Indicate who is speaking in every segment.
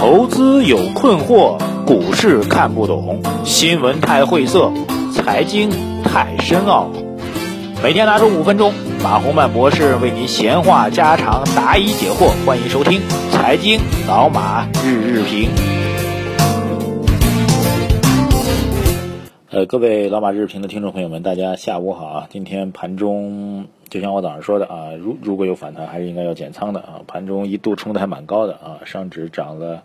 Speaker 1: 投资有困惑，股市看不懂，新闻太晦涩，财经太深奥。每天拿出五分钟，马洪曼博士为您闲话家常，答疑解惑。欢迎收听《财经老马日日评》。呃，各位老马日日评的听众朋友们，大家下午好啊！今天盘中就像我早上说的啊，如如果有反弹，还是应该要减仓的啊。盘中一度冲的还蛮高的啊，上指涨了，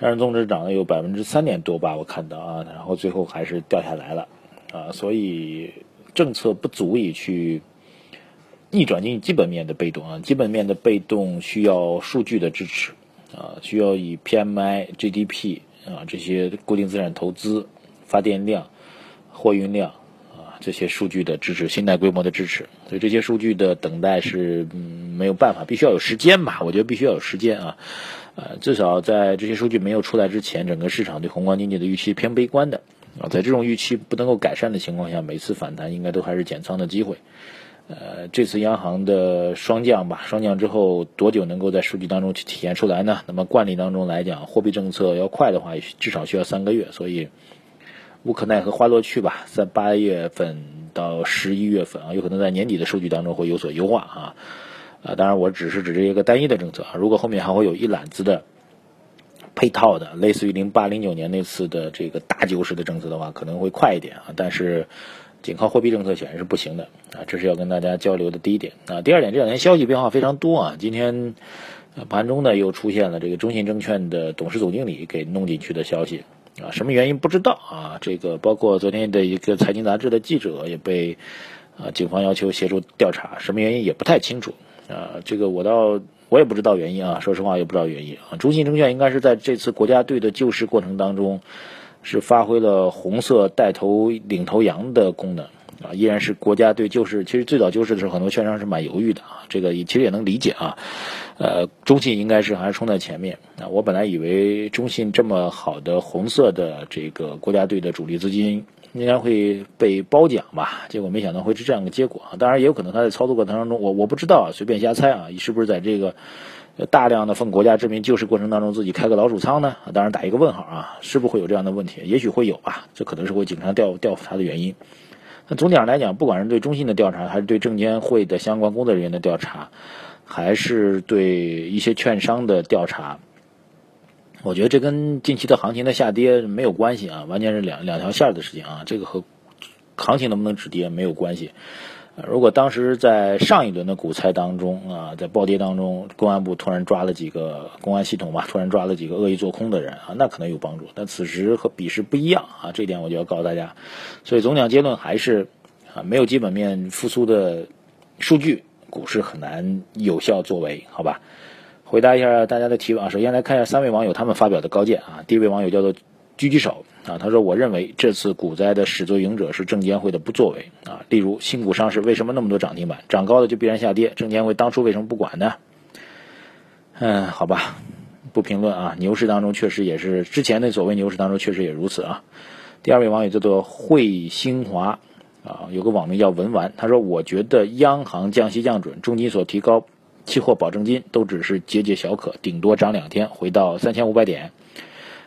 Speaker 1: 上证综指涨了有百分之三点多吧，我看到啊，然后最后还是掉下来了啊，所以政策不足以去逆转经济基本面的被动啊，基本面的被动需要数据的支持啊，需要以 PMI、GDP 啊这些固定资产投资。发电量、货运量，这些数据的支持，信贷规模的支持，所以这些数据的等待是嗯没有办法，必须要有时间吧？我觉得必须要有时间啊，呃，至少在这些数据没有出来之前，整个市场对宏观经济的预期偏悲观的啊，在这种预期不能够改善的情况下，每次反弹应该都还是减仓的机会。呃，这次央行的双降吧，双降之后多久能够在数据当中去体现出来呢？那么惯例当中来讲，货币政策要快的话，至少需要三个月，所以。无可奈何花落去吧，在八月份到十一月份啊，有可能在年底的数据当中会有所优化啊，啊，当然我只是指这一个单一的政策啊，如果后面还会有一揽子的配套的，类似于零八零九年那次的这个大救市的政策的话，可能会快一点啊，但是仅靠货币政策显然是不行的啊，这是要跟大家交流的第一点啊，第二点，这两天消息变化非常多啊，今天盘中呢又出现了这个中信证券的董事总经理给弄进去的消息。啊，什么原因不知道啊？这个包括昨天的一个财经杂志的记者也被啊警方要求协助调查，什么原因也不太清楚啊。这个我倒我也不知道原因啊，说实话也不知道原因啊。中信证券应该是在这次国家队的救市过程当中，是发挥了红色带头领头羊的功能。啊，依然是国家队救市。其实最早救市的时候，很多券商是蛮犹豫的啊。这个也其实也能理解啊。呃，中信应该是还是冲在前面啊。我本来以为中信这么好的红色的这个国家队的主力资金应该会被褒奖吧，结果没想到会是这样的结果啊。当然也有可能他在操作过程当中，我我不知道啊，随便瞎猜啊，是不是在这个大量的奉国家之名救市过程当中自己开个老鼠仓呢？当然打一个问号啊，是不是会有这样的问题？也许会有吧，这可能是会警察调调查的原因。总体上来讲，不管是对中信的调查，还是对证监会的相关工作人员的调查，还是对一些券商的调查，我觉得这跟近期的行情的下跌没有关系啊，完全是两两条线的事情啊，这个和行情能不能止跌没有关系。如果当时在上一轮的股灾当中啊，在暴跌当中，公安部突然抓了几个公安系统吧，突然抓了几个恶意做空的人啊，那可能有帮助。但此时和彼时不一样啊，这点我就要告诉大家。所以总讲结论还是啊，没有基本面复苏的数据，股市很难有效作为，好吧？回答一下大家的提问啊，首先来看一下三位网友他们发表的高见啊，第一位网友叫做狙击手。啊，他说：“我认为这次股灾的始作俑者是证监会的不作为啊。例如新股上市，为什么那么多涨停板？涨高的就必然下跌，证监会当初为什么不管呢？”嗯，好吧，不评论啊。牛市当中确实也是之前的所谓牛市当中确实也如此啊。第二位网友叫做惠兴华啊，有个网名叫文玩，他说：“我觉得央行降息降准，重金所提高期货保证金都只是节节小可，顶多涨两天，回到三千五百点。”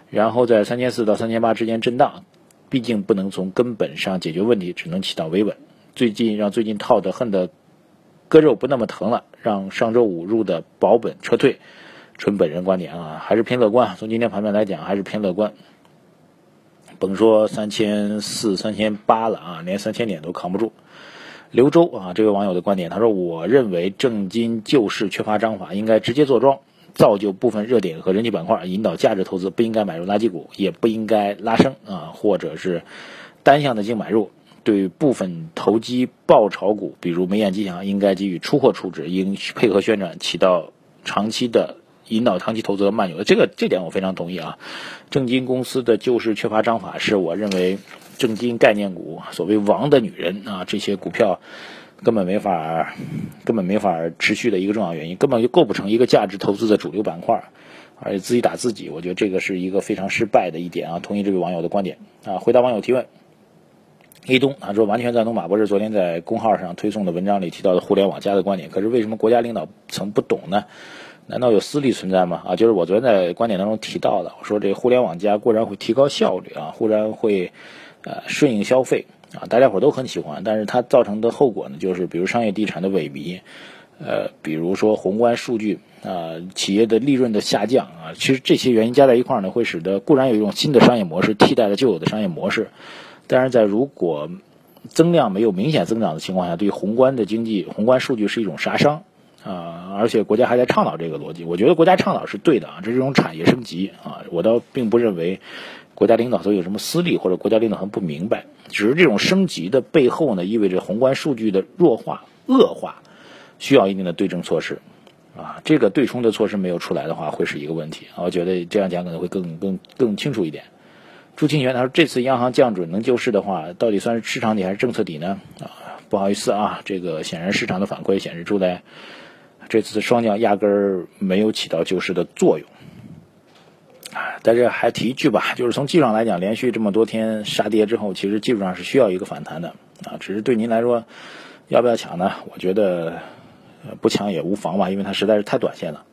Speaker 1: 然后在三千四到三千八之间震荡，毕竟不能从根本上解决问题，只能起到维稳。最近让最近套的恨的割肉不那么疼了，让上周五入的保本撤退。纯本人观点啊，还是偏乐观。从今天盘面来讲，还是偏乐观。甭说三千四、三千八了啊，连三千点都扛不住。刘周啊，这位网友的观点，他说：“我认为正金救市缺乏章法，应该直接坐庄。”造就部分热点和人气板块，引导价值投资，不应该买入垃圾股，也不应该拉升啊，或者是单向的净买入。对部分投机爆炒股，比如煤眼吉祥，应该给予出货处置，应配合宣传，起到长期的引导长期投资和慢牛。这个这点我非常同意啊。正金公司的救市缺乏章法，是我认为正金概念股，所谓王的女人啊，这些股票。根本没法，根本没法持续的一个重要原因，根本就构不成一个价值投资的主流板块，而且自己打自己，我觉得这个是一个非常失败的一点啊。同意这位网友的观点啊。回答网友提问，一东他说完全赞同马博士昨天在公号上推送的文章里提到的互联网加的观点，可是为什么国家领导层不懂呢？难道有私利存在吗？啊，就是我昨天在观点当中提到的，我说这互联网加固然会提高效率啊，固然会呃顺应消费啊，大家伙都很喜欢，但是它造成的后果呢，就是比如商业地产的萎靡，呃，比如说宏观数据啊，企业的利润的下降啊，其实这些原因加在一块儿呢，会使得固然有一种新的商业模式替代了旧有的商业模式，但是在如果增量没有明显增长的情况下，对宏观的经济宏观数据是一种杀伤。啊，而且国家还在倡导这个逻辑，我觉得国家倡导是对的啊，这是一种产业升级啊，我倒并不认为国家领导层有什么私利或者国家领导层不明白，只是这种升级的背后呢，意味着宏观数据的弱化、恶化，需要一定的对症措施啊，这个对冲的措施没有出来的话，会是一个问题我觉得这样讲可能会更更更清楚一点。朱清泉他说，这次央行降准能救市的话，到底算是市场底还是政策底呢？啊，不好意思啊，这个显然市场的反馈显示出来。这次双降压根儿没有起到救市的作用，啊，在这还提一句吧，就是从技术上来讲，连续这么多天杀跌之后，其实技术上是需要一个反弹的，啊，只是对您来说，要不要抢呢？我觉得不抢也无妨吧，因为它实在是太短线了。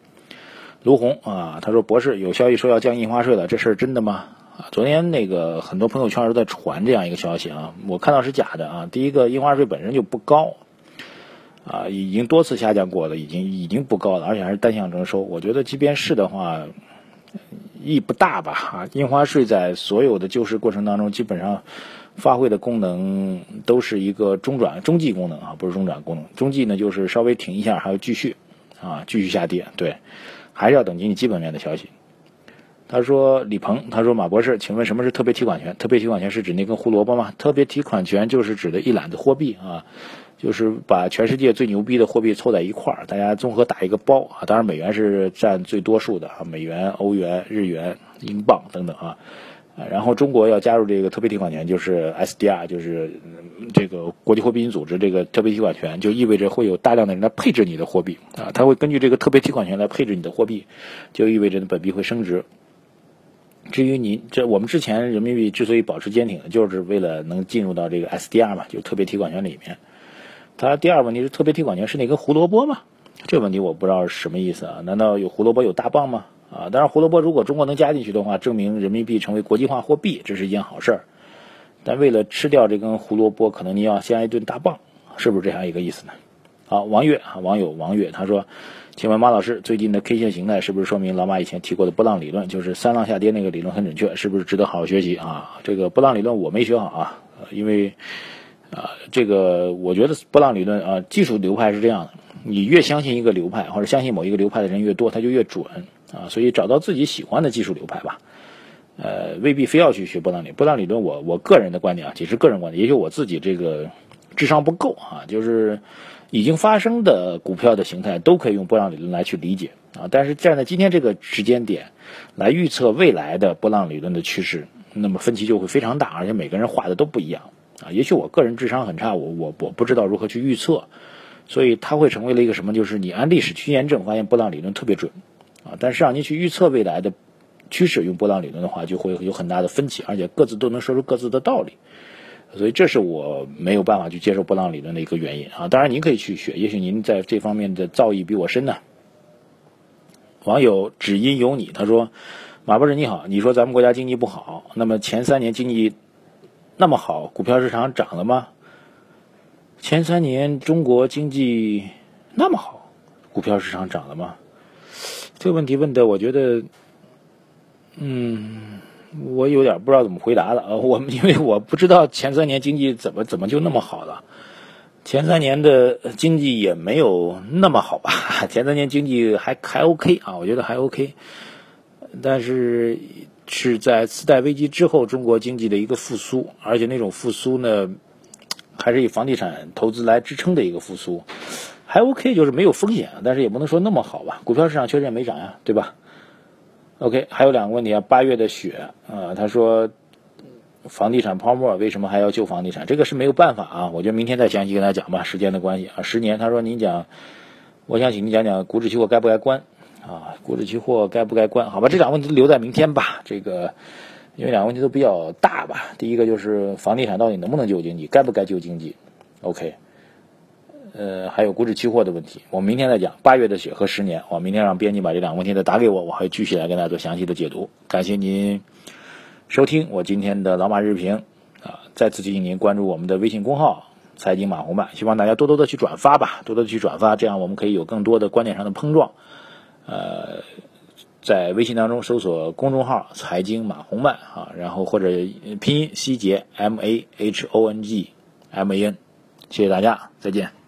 Speaker 1: 卢红啊，他说博士有消息说要降印花税了，这事儿真的吗？啊，昨天那个很多朋友圈都在传这样一个消息啊，我看到是假的啊。第一个，印花税本身就不高。啊，已经多次下降过了，已经已经不高了，而且还是单向征收。我觉得即便是的话，意义不大吧？啊，印花税在所有的救市过程当中，基本上发挥的功能都是一个中转中继功能啊，不是中转功能。中继呢，就是稍微停一下，还要继续啊，继续下跌。对，还是要等经济基本面的消息。他说李鹏，他说马博士，请问什么是特别提款权？特别提款权是指那根胡萝卜吗？特别提款权就是指的一揽子货币啊。就是把全世界最牛逼的货币凑在一块儿，大家综合打一个包啊。当然，美元是占最多数的啊，美元、欧元、日元、英镑等等啊。然后中国要加入这个特别提款权，就是 SDR，就是这个国际货币基金组织这个特别提款权，就意味着会有大量的人来配置你的货币啊。他会根据这个特别提款权来配置你的货币，就意味着本币会升值。至于您这，我们之前人民币之所以保持坚挺，就是为了能进入到这个 SDR 嘛，就特别提款权里面。他第二个问题是特别提款权是那根胡萝卜吗？这个问题我不知道是什么意思啊？难道有胡萝卜有大棒吗？啊，当然胡萝卜如果中国能加进去的话，证明人民币成为国际化货币，这是一件好事儿。但为了吃掉这根胡萝卜，可能你要先挨一顿大棒，是不是这样一个意思呢？好，王月啊，网友王月他说：“请问马老师，最近的 K 线形态是不是说明老马以前提过的波浪理论，就是三浪下跌那个理论很准确？是不是值得好好学习啊？这个波浪理论我没学好啊，因为。”啊，这个我觉得波浪理论啊，技术流派是这样的，你越相信一个流派或者相信某一个流派的人越多，他就越准啊。所以找到自己喜欢的技术流派吧，呃，未必非要去学波浪理波浪理论。我我个人的观点啊，只是个人观点，也许我自己这个智商不够啊，就是已经发生的股票的形态都可以用波浪理论来去理解啊。但是站在今天这个时间点来预测未来的波浪理论的趋势，那么分歧就会非常大，而且每个人画的都不一样。啊，也许我个人智商很差，我我我不知道如何去预测，所以它会成为了一个什么？就是你按历史去验证，发现波浪理论特别准，啊，但是让你去预测未来的趋势，用波浪理论的话，就会有很大的分歧，而且各自都能说出各自的道理，所以这是我没有办法去接受波浪理论的一个原因啊。当然您可以去学，也许您在这方面的造诣比我深呢。网友只因有你，他说：“马博士你好，你说咱们国家经济不好，那么前三年经济。”那么好，股票市场涨了吗？前三年中国经济那么好，股票市场涨了吗？这个问题问的，我觉得，嗯，我有点不知道怎么回答了啊。我因为我不知道前三年经济怎么怎么就那么好了，前三年的经济也没有那么好吧？前三年经济还还 OK 啊，我觉得还 OK，但是。是在次贷危机之后，中国经济的一个复苏，而且那种复苏呢，还是以房地产投资来支撑的一个复苏，还 OK，就是没有风险，但是也不能说那么好吧。股票市场确实也没涨呀，对吧？OK，还有两个问题啊，八月的雪啊，他说房地产泡沫为什么还要救房地产？这个是没有办法啊，我觉得明天再详细跟他讲吧，时间的关系啊，十年。他说您讲，我想请您讲讲股指期货该不该关。啊，股指期货该不该关？好吧，这两个问题留在明天吧。这个，因为两个问题都比较大吧。第一个就是房地产到底能不能救经济，该不该救经济？OK。呃，还有股指期货的问题，我明天再讲八月的雪和十年。我明天让编辑把这两个问题再打给我，我会继续来跟大家做详细的解读。感谢您收听我今天的老马日评啊！再次提醒您关注我们的微信公号“财经马红漫”，希望大家多多的去转发吧，多多的去转发，这样我们可以有更多的观点上的碰撞。呃，在微信当中搜索公众号“财经马红漫”啊，然后或者拼音希杰 M A H O N G M A N，谢谢大家，再见。